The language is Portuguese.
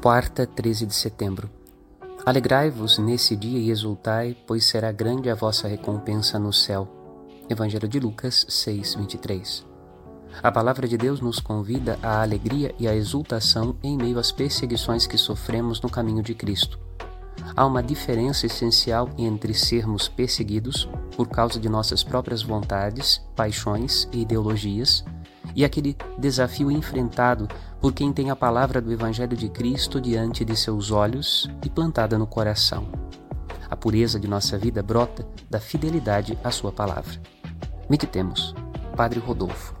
Quarta, 13 de setembro. Alegrai-vos nesse dia e exultai, pois será grande a vossa recompensa no céu. Evangelho de Lucas 6, 23. A palavra de Deus nos convida à alegria e à exultação em meio às perseguições que sofremos no caminho de Cristo. Há uma diferença essencial entre sermos perseguidos por causa de nossas próprias vontades, paixões e ideologias e aquele desafio enfrentado por quem tem a palavra do Evangelho de Cristo diante de seus olhos e plantada no coração. A pureza de nossa vida brota da fidelidade à Sua palavra. Meditemos. Padre Rodolfo.